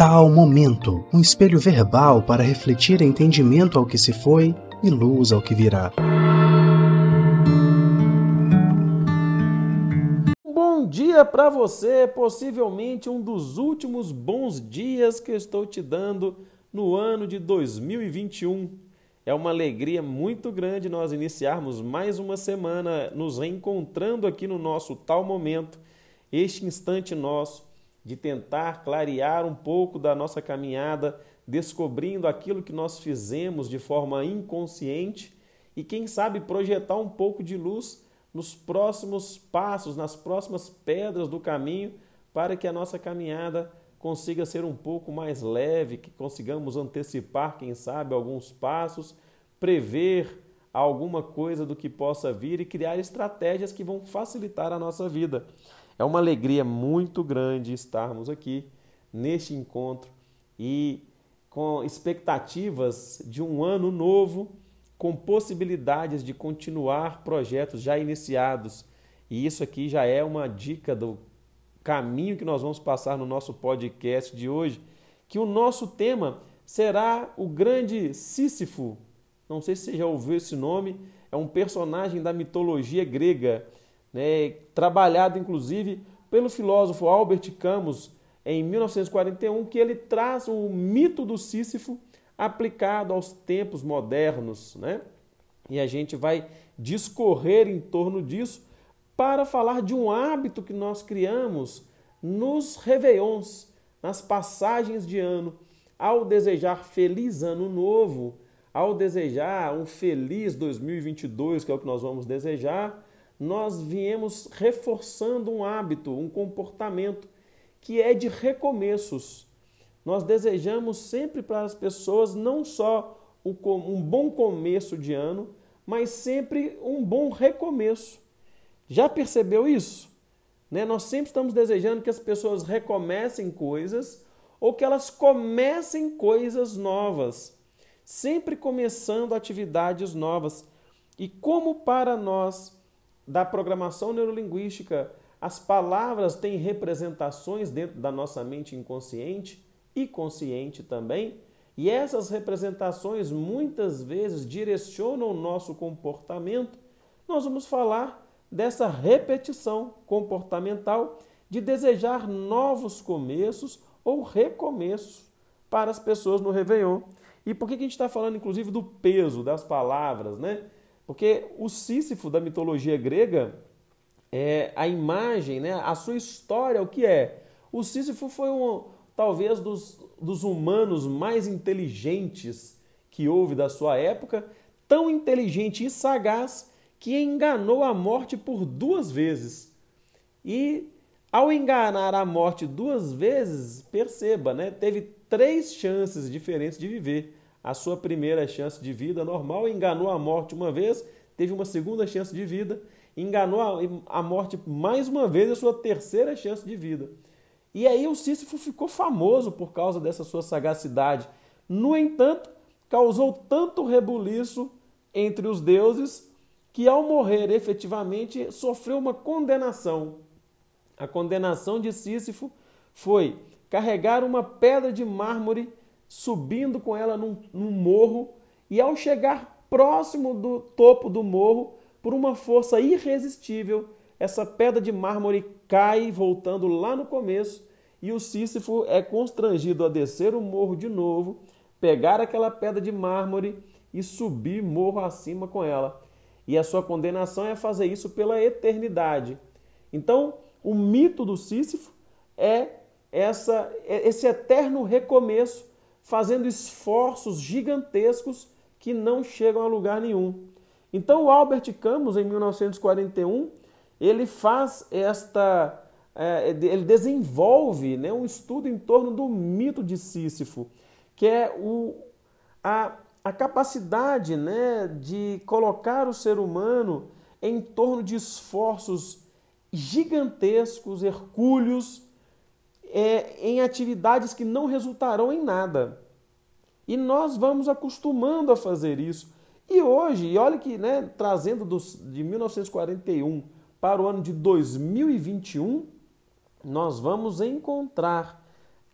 Tal momento, um espelho verbal para refletir entendimento ao que se foi e luz ao que virá. Bom dia para você, possivelmente um dos últimos bons dias que eu estou te dando no ano de 2021. É uma alegria muito grande nós iniciarmos mais uma semana nos reencontrando aqui no nosso tal momento, este instante nosso de tentar clarear um pouco da nossa caminhada, descobrindo aquilo que nós fizemos de forma inconsciente e, quem sabe, projetar um pouco de luz nos próximos passos, nas próximas pedras do caminho, para que a nossa caminhada consiga ser um pouco mais leve, que consigamos antecipar, quem sabe, alguns passos, prever alguma coisa do que possa vir e criar estratégias que vão facilitar a nossa vida. É uma alegria muito grande estarmos aqui neste encontro e com expectativas de um ano novo, com possibilidades de continuar projetos já iniciados. E isso aqui já é uma dica do caminho que nós vamos passar no nosso podcast de hoje, que o nosso tema será o grande Sísifo. Não sei se você já ouviu esse nome, é um personagem da mitologia grega né, trabalhado inclusive pelo filósofo Albert Camus em 1941, que ele traz o mito do Sísifo aplicado aos tempos modernos. Né? E a gente vai discorrer em torno disso para falar de um hábito que nós criamos nos réveillons, nas passagens de ano, ao desejar feliz ano novo, ao desejar um feliz 2022, que é o que nós vamos desejar, nós viemos reforçando um hábito, um comportamento que é de recomeços. Nós desejamos sempre para as pessoas não só um bom começo de ano, mas sempre um bom recomeço. Já percebeu isso? Né? Nós sempre estamos desejando que as pessoas recomecem coisas ou que elas comecem coisas novas, sempre começando atividades novas. E como para nós da programação neurolinguística, as palavras têm representações dentro da nossa mente inconsciente e consciente também, e essas representações muitas vezes direcionam o nosso comportamento. Nós vamos falar dessa repetição comportamental de desejar novos começos ou recomeços para as pessoas no Réveillon. E por que a gente está falando, inclusive, do peso das palavras, né? Porque o Sísifo da mitologia grega, é a imagem, né, a sua história, o que é? O Sísifo foi um, talvez dos, dos humanos mais inteligentes que houve da sua época, tão inteligente e sagaz que enganou a morte por duas vezes. E ao enganar a morte duas vezes, perceba, né, teve três chances diferentes de viver a sua primeira chance de vida normal, enganou a morte uma vez, teve uma segunda chance de vida, enganou a morte mais uma vez, a sua terceira chance de vida. E aí o Sísifo ficou famoso por causa dessa sua sagacidade. No entanto, causou tanto rebuliço entre os deuses que ao morrer efetivamente sofreu uma condenação. A condenação de Sísifo foi carregar uma pedra de mármore subindo com ela num, num morro e ao chegar próximo do topo do morro, por uma força irresistível, essa pedra de mármore cai, voltando lá no começo, e o Sísifo é constrangido a descer o morro de novo, pegar aquela pedra de mármore e subir morro acima com ela. E a sua condenação é fazer isso pela eternidade. Então, o mito do Sísifo é essa, é esse eterno recomeço fazendo esforços gigantescos que não chegam a lugar nenhum. Então, o Albert Camus, em 1941, ele faz esta. É, ele desenvolve né, um estudo em torno do mito de Sísifo, que é o, a, a capacidade né, de colocar o ser humano em torno de esforços gigantescos, hercúleos, é, em atividades que não resultarão em nada. E nós vamos acostumando a fazer isso. E hoje, e olha que, né, trazendo dos, de 1941 para o ano de 2021, nós vamos encontrar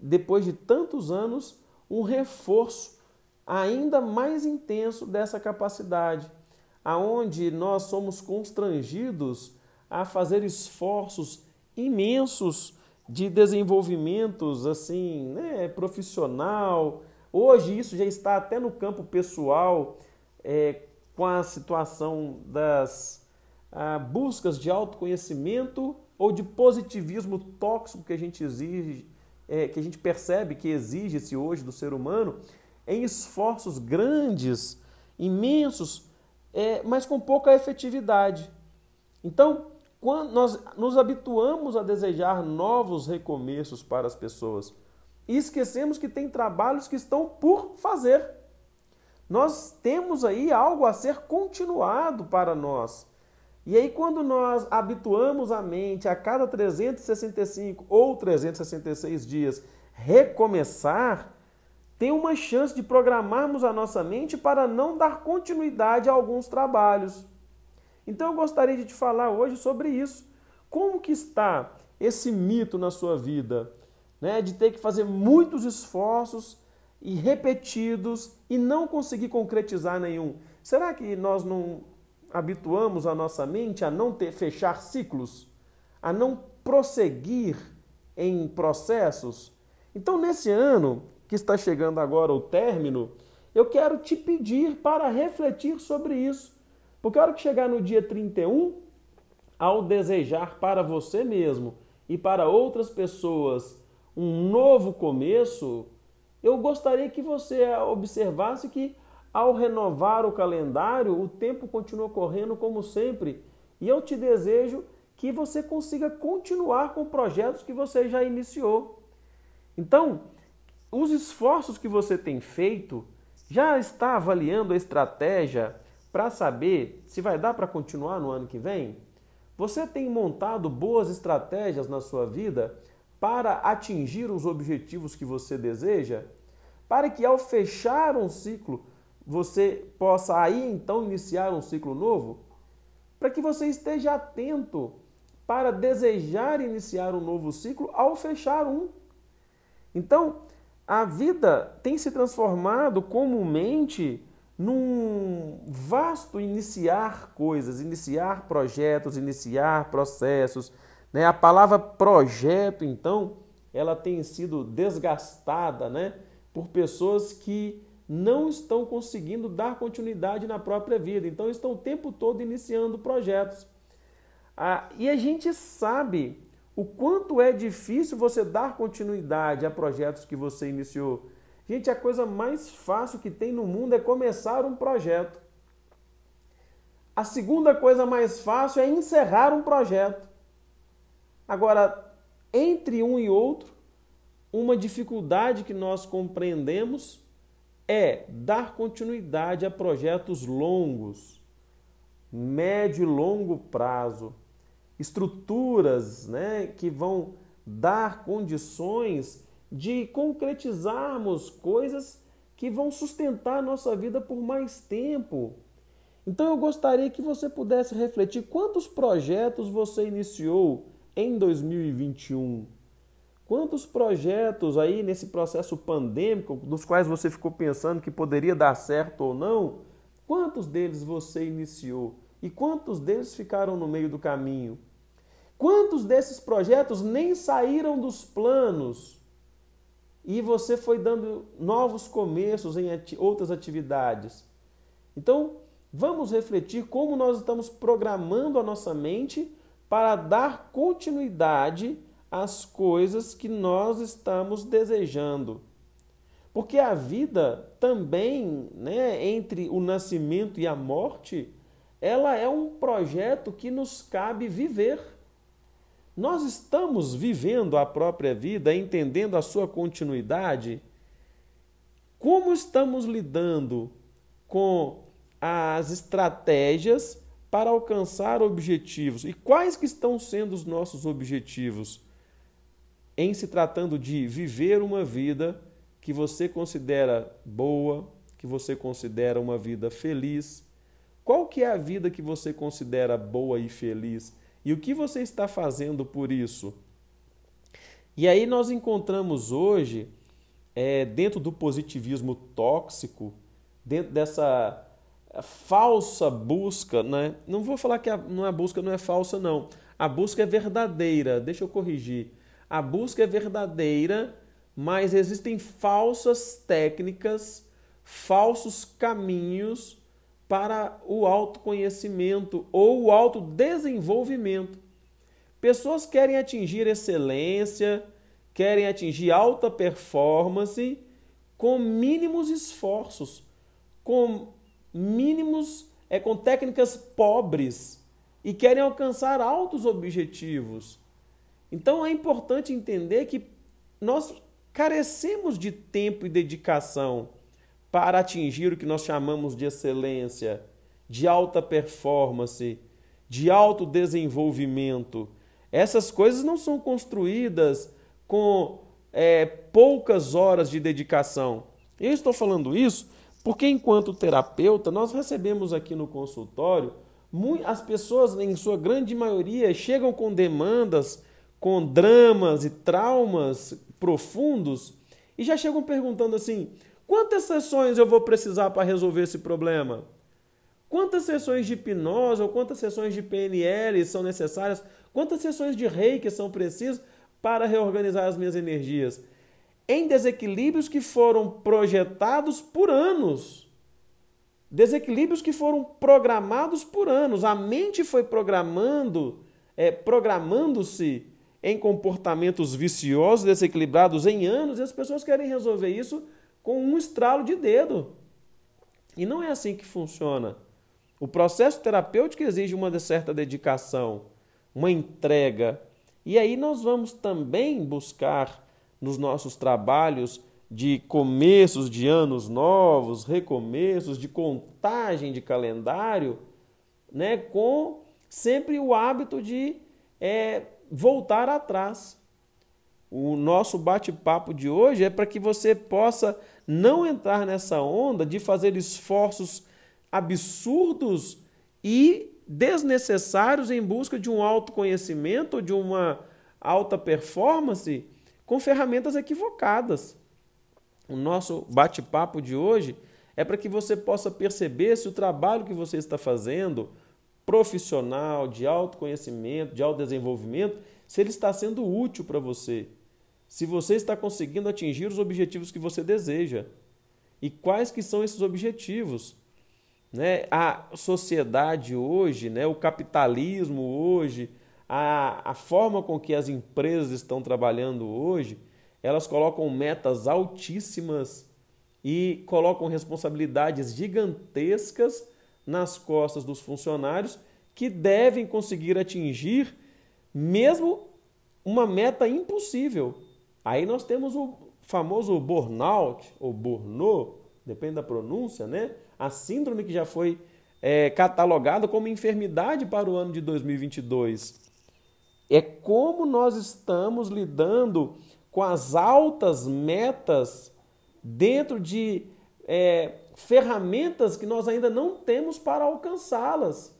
depois de tantos anos, um reforço ainda mais intenso dessa capacidade, aonde nós somos constrangidos a fazer esforços imensos de desenvolvimentos assim, né, profissional. Hoje isso já está até no campo pessoal, é, com a situação das ah, buscas de autoconhecimento ou de positivismo tóxico que a gente exige, é, que a gente percebe que exige-se hoje do ser humano, em esforços grandes, imensos, é, mas com pouca efetividade. Então, quando nós nos habituamos a desejar novos recomeços para as pessoas e esquecemos que tem trabalhos que estão por fazer. Nós temos aí algo a ser continuado para nós. E aí, quando nós habituamos a mente a cada 365 ou 366 dias recomeçar, tem uma chance de programarmos a nossa mente para não dar continuidade a alguns trabalhos. Então eu gostaria de te falar hoje sobre isso. Como que está esse mito na sua vida, né, de ter que fazer muitos esforços e repetidos e não conseguir concretizar nenhum? Será que nós não habituamos a nossa mente a não ter fechar ciclos, a não prosseguir em processos? Então, nesse ano, que está chegando agora o término, eu quero te pedir para refletir sobre isso. Porque a hora que chegar no dia 31, ao desejar para você mesmo e para outras pessoas um novo começo, eu gostaria que você observasse que ao renovar o calendário, o tempo continua correndo como sempre. E eu te desejo que você consiga continuar com projetos que você já iniciou. Então, os esforços que você tem feito já está avaliando a estratégia para saber se vai dar para continuar no ano que vem? Você tem montado boas estratégias na sua vida para atingir os objetivos que você deseja? Para que ao fechar um ciclo, você possa aí então iniciar um ciclo novo? Para que você esteja atento para desejar iniciar um novo ciclo ao fechar um. Então, a vida tem se transformado comumente num vasto iniciar coisas, iniciar projetos, iniciar processos. Né? A palavra projeto, então, ela tem sido desgastada né? por pessoas que não estão conseguindo dar continuidade na própria vida. Então, estão o tempo todo iniciando projetos. Ah, e a gente sabe o quanto é difícil você dar continuidade a projetos que você iniciou. Gente, a coisa mais fácil que tem no mundo é começar um projeto. A segunda coisa mais fácil é encerrar um projeto. Agora, entre um e outro, uma dificuldade que nós compreendemos é dar continuidade a projetos longos, médio e longo prazo estruturas né, que vão dar condições de concretizarmos coisas que vão sustentar a nossa vida por mais tempo. Então eu gostaria que você pudesse refletir quantos projetos você iniciou em 2021. Quantos projetos aí nesse processo pandêmico, dos quais você ficou pensando que poderia dar certo ou não, quantos deles você iniciou? E quantos deles ficaram no meio do caminho? Quantos desses projetos nem saíram dos planos e você foi dando novos começos em ati outras atividades? Então, vamos refletir como nós estamos programando a nossa mente para dar continuidade às coisas que nós estamos desejando. Porque a vida também, né, entre o nascimento e a morte, ela é um projeto que nos cabe viver. Nós estamos vivendo a própria vida, entendendo a sua continuidade? Como estamos lidando com as estratégias para alcançar objetivos? E quais que estão sendo os nossos objetivos em se tratando de viver uma vida que você considera boa, que você considera uma vida feliz? Qual que é a vida que você considera boa e feliz? E o que você está fazendo por isso? E aí nós encontramos hoje, é, dentro do positivismo tóxico, dentro dessa falsa busca, né? não vou falar que a, não é a busca não é falsa, não. A busca é verdadeira, deixa eu corrigir. A busca é verdadeira, mas existem falsas técnicas, falsos caminhos para o autoconhecimento ou o autodesenvolvimento. Pessoas querem atingir excelência, querem atingir alta performance com mínimos esforços, com mínimos, é com técnicas pobres e querem alcançar altos objetivos. Então é importante entender que nós carecemos de tempo e dedicação para atingir o que nós chamamos de excelência, de alta performance, de alto desenvolvimento. Essas coisas não são construídas com é, poucas horas de dedicação. Eu estou falando isso porque, enquanto terapeuta, nós recebemos aqui no consultório as pessoas, em sua grande maioria, chegam com demandas, com dramas e traumas profundos e já chegam perguntando assim: quantas sessões eu vou precisar para resolver esse problema? Quantas sessões de hipnose ou quantas sessões de PNL são necessárias? Quantas sessões de reiki são precisas para reorganizar as minhas energias? Em desequilíbrios que foram projetados por anos. Desequilíbrios que foram programados por anos. A mente foi programando, é, programando-se em comportamentos viciosos, desequilibrados em anos, e as pessoas querem resolver isso com um estralo de dedo. E não é assim que funciona. O processo terapêutico exige uma certa dedicação, uma entrega. E aí nós vamos também buscar nos nossos trabalhos de começos de anos novos, recomeços, de contagem de calendário, né, com sempre o hábito de é, voltar atrás. O nosso bate-papo de hoje é para que você possa não entrar nessa onda de fazer esforços absurdos e desnecessários em busca de um autoconhecimento, de uma alta performance com ferramentas equivocadas. O nosso bate-papo de hoje é para que você possa perceber se o trabalho que você está fazendo, profissional, de autoconhecimento, de autodesenvolvimento, se ele está sendo útil para você. Se você está conseguindo atingir os objetivos que você deseja. E quais que são esses objetivos? Né? A sociedade hoje, né? o capitalismo hoje, a, a forma com que as empresas estão trabalhando hoje, elas colocam metas altíssimas e colocam responsabilidades gigantescas nas costas dos funcionários que devem conseguir atingir mesmo uma meta impossível. Aí nós temos o famoso burnout ou burnout, depende da pronúncia, né? A síndrome que já foi é, catalogada como enfermidade para o ano de 2022. É como nós estamos lidando com as altas metas dentro de é, ferramentas que nós ainda não temos para alcançá-las.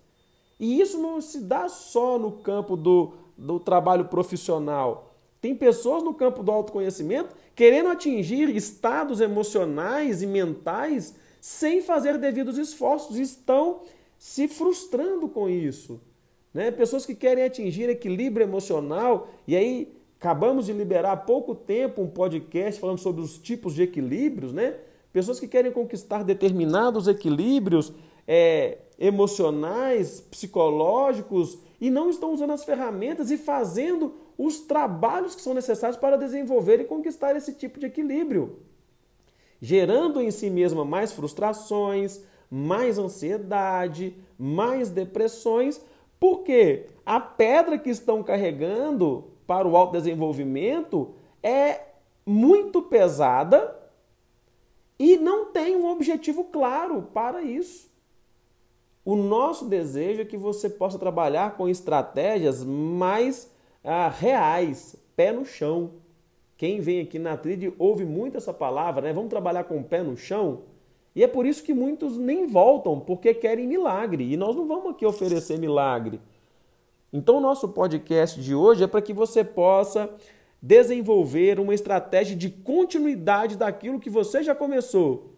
E isso não se dá só no campo do, do trabalho profissional. Tem pessoas no campo do autoconhecimento querendo atingir estados emocionais e mentais sem fazer devidos esforços, estão se frustrando com isso. Né? Pessoas que querem atingir equilíbrio emocional, e aí acabamos de liberar há pouco tempo um podcast falando sobre os tipos de equilíbrios, né? Pessoas que querem conquistar determinados equilíbrios é, emocionais, psicológicos e não estão usando as ferramentas e fazendo os trabalhos que são necessários para desenvolver e conquistar esse tipo de equilíbrio, gerando em si mesma mais frustrações, mais ansiedade, mais depressões, porque a pedra que estão carregando para o autodesenvolvimento é muito pesada e não tem um objetivo claro para isso. O nosso desejo é que você possa trabalhar com estratégias mais ah, reais, pé no chão. Quem vem aqui na trilha ouve muito essa palavra, né? Vamos trabalhar com o pé no chão. E é por isso que muitos nem voltam, porque querem milagre. E nós não vamos aqui oferecer milagre. Então, o nosso podcast de hoje é para que você possa desenvolver uma estratégia de continuidade daquilo que você já começou.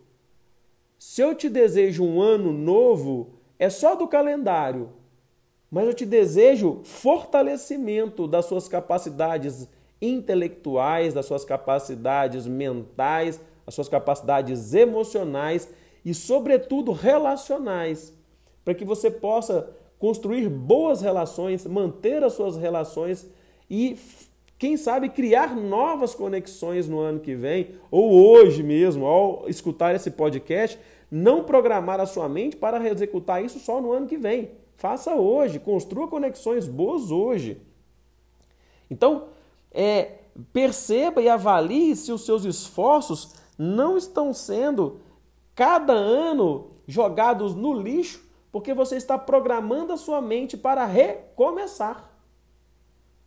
Se eu te desejo um ano novo, é só do calendário, mas eu te desejo fortalecimento das suas capacidades intelectuais, das suas capacidades mentais, das suas capacidades emocionais e, sobretudo, relacionais, para que você possa construir boas relações, manter as suas relações e quem sabe criar novas conexões no ano que vem, ou hoje mesmo, ao escutar esse podcast, não programar a sua mente para executar isso só no ano que vem. Faça hoje, construa conexões boas hoje. Então, é, perceba e avalie se os seus esforços não estão sendo cada ano jogados no lixo, porque você está programando a sua mente para recomeçar.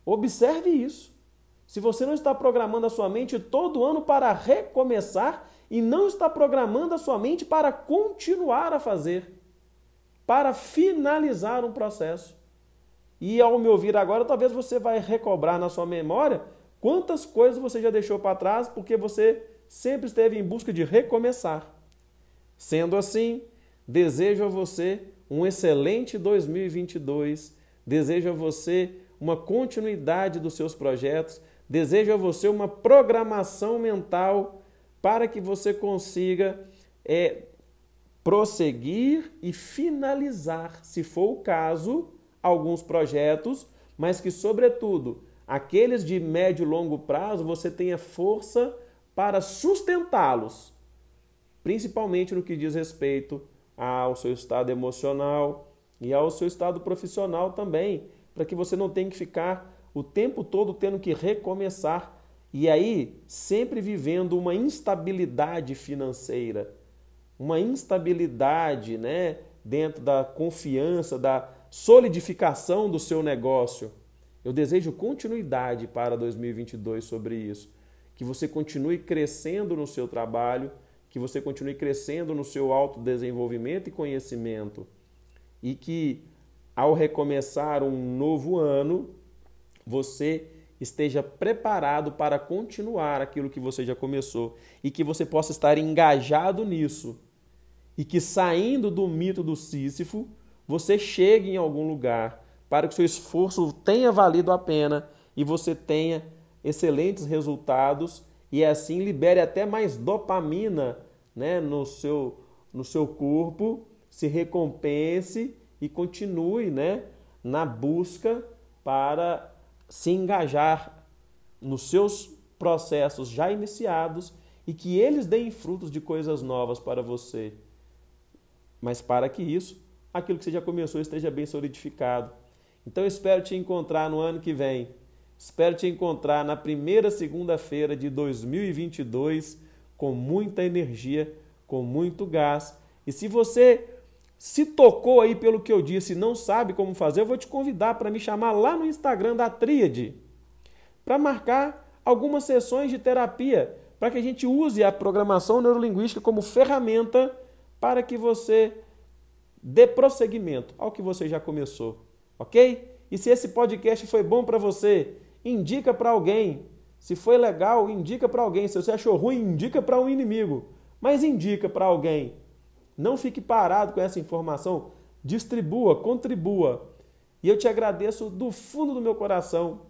Observe isso. Se você não está programando a sua mente todo ano para recomeçar e não está programando a sua mente para continuar a fazer, para finalizar um processo. E ao me ouvir agora, talvez você vai recobrar na sua memória quantas coisas você já deixou para trás porque você sempre esteve em busca de recomeçar. Sendo assim, desejo a você um excelente 2022, desejo a você uma continuidade dos seus projetos, Desejo a você uma programação mental para que você consiga é, prosseguir e finalizar, se for o caso, alguns projetos, mas que, sobretudo, aqueles de médio e longo prazo, você tenha força para sustentá-los, principalmente no que diz respeito ao seu estado emocional e ao seu estado profissional também, para que você não tenha que ficar o tempo todo tendo que recomeçar e aí sempre vivendo uma instabilidade financeira, uma instabilidade, né, dentro da confiança, da solidificação do seu negócio. Eu desejo continuidade para 2022 sobre isso, que você continue crescendo no seu trabalho, que você continue crescendo no seu autodesenvolvimento e conhecimento. E que ao recomeçar um novo ano, você esteja preparado para continuar aquilo que você já começou e que você possa estar engajado nisso e que saindo do mito do Sísifo, você chegue em algum lugar para que seu esforço tenha valido a pena e você tenha excelentes resultados e assim libere até mais dopamina né, no, seu, no seu corpo, se recompense e continue né, na busca para se engajar nos seus processos já iniciados e que eles deem frutos de coisas novas para você. Mas para que isso, aquilo que você já começou esteja bem solidificado. Então espero te encontrar no ano que vem. Espero te encontrar na primeira segunda-feira de 2022 com muita energia, com muito gás. E se você se tocou aí pelo que eu disse e não sabe como fazer, eu vou te convidar para me chamar lá no Instagram da Tríade para marcar algumas sessões de terapia, para que a gente use a programação neurolinguística como ferramenta para que você dê prosseguimento ao que você já começou, ok? E se esse podcast foi bom para você, indica para alguém. Se foi legal, indica para alguém. Se você achou ruim, indica para um inimigo. Mas indica para alguém não fique parado com essa informação. Distribua, contribua. E eu te agradeço do fundo do meu coração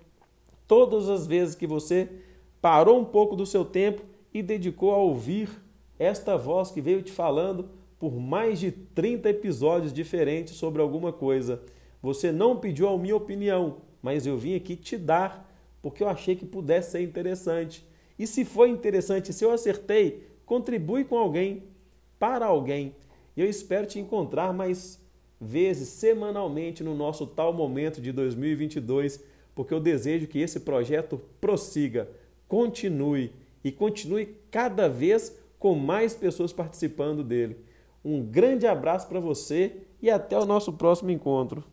todas as vezes que você parou um pouco do seu tempo e dedicou a ouvir esta voz que veio te falando por mais de 30 episódios diferentes sobre alguma coisa. Você não pediu a minha opinião, mas eu vim aqui te dar porque eu achei que pudesse ser interessante. E se foi interessante, se eu acertei, contribui com alguém para alguém. E eu espero te encontrar mais vezes semanalmente no nosso tal momento de 2022, porque eu desejo que esse projeto prossiga, continue e continue cada vez com mais pessoas participando dele. Um grande abraço para você e até o nosso próximo encontro.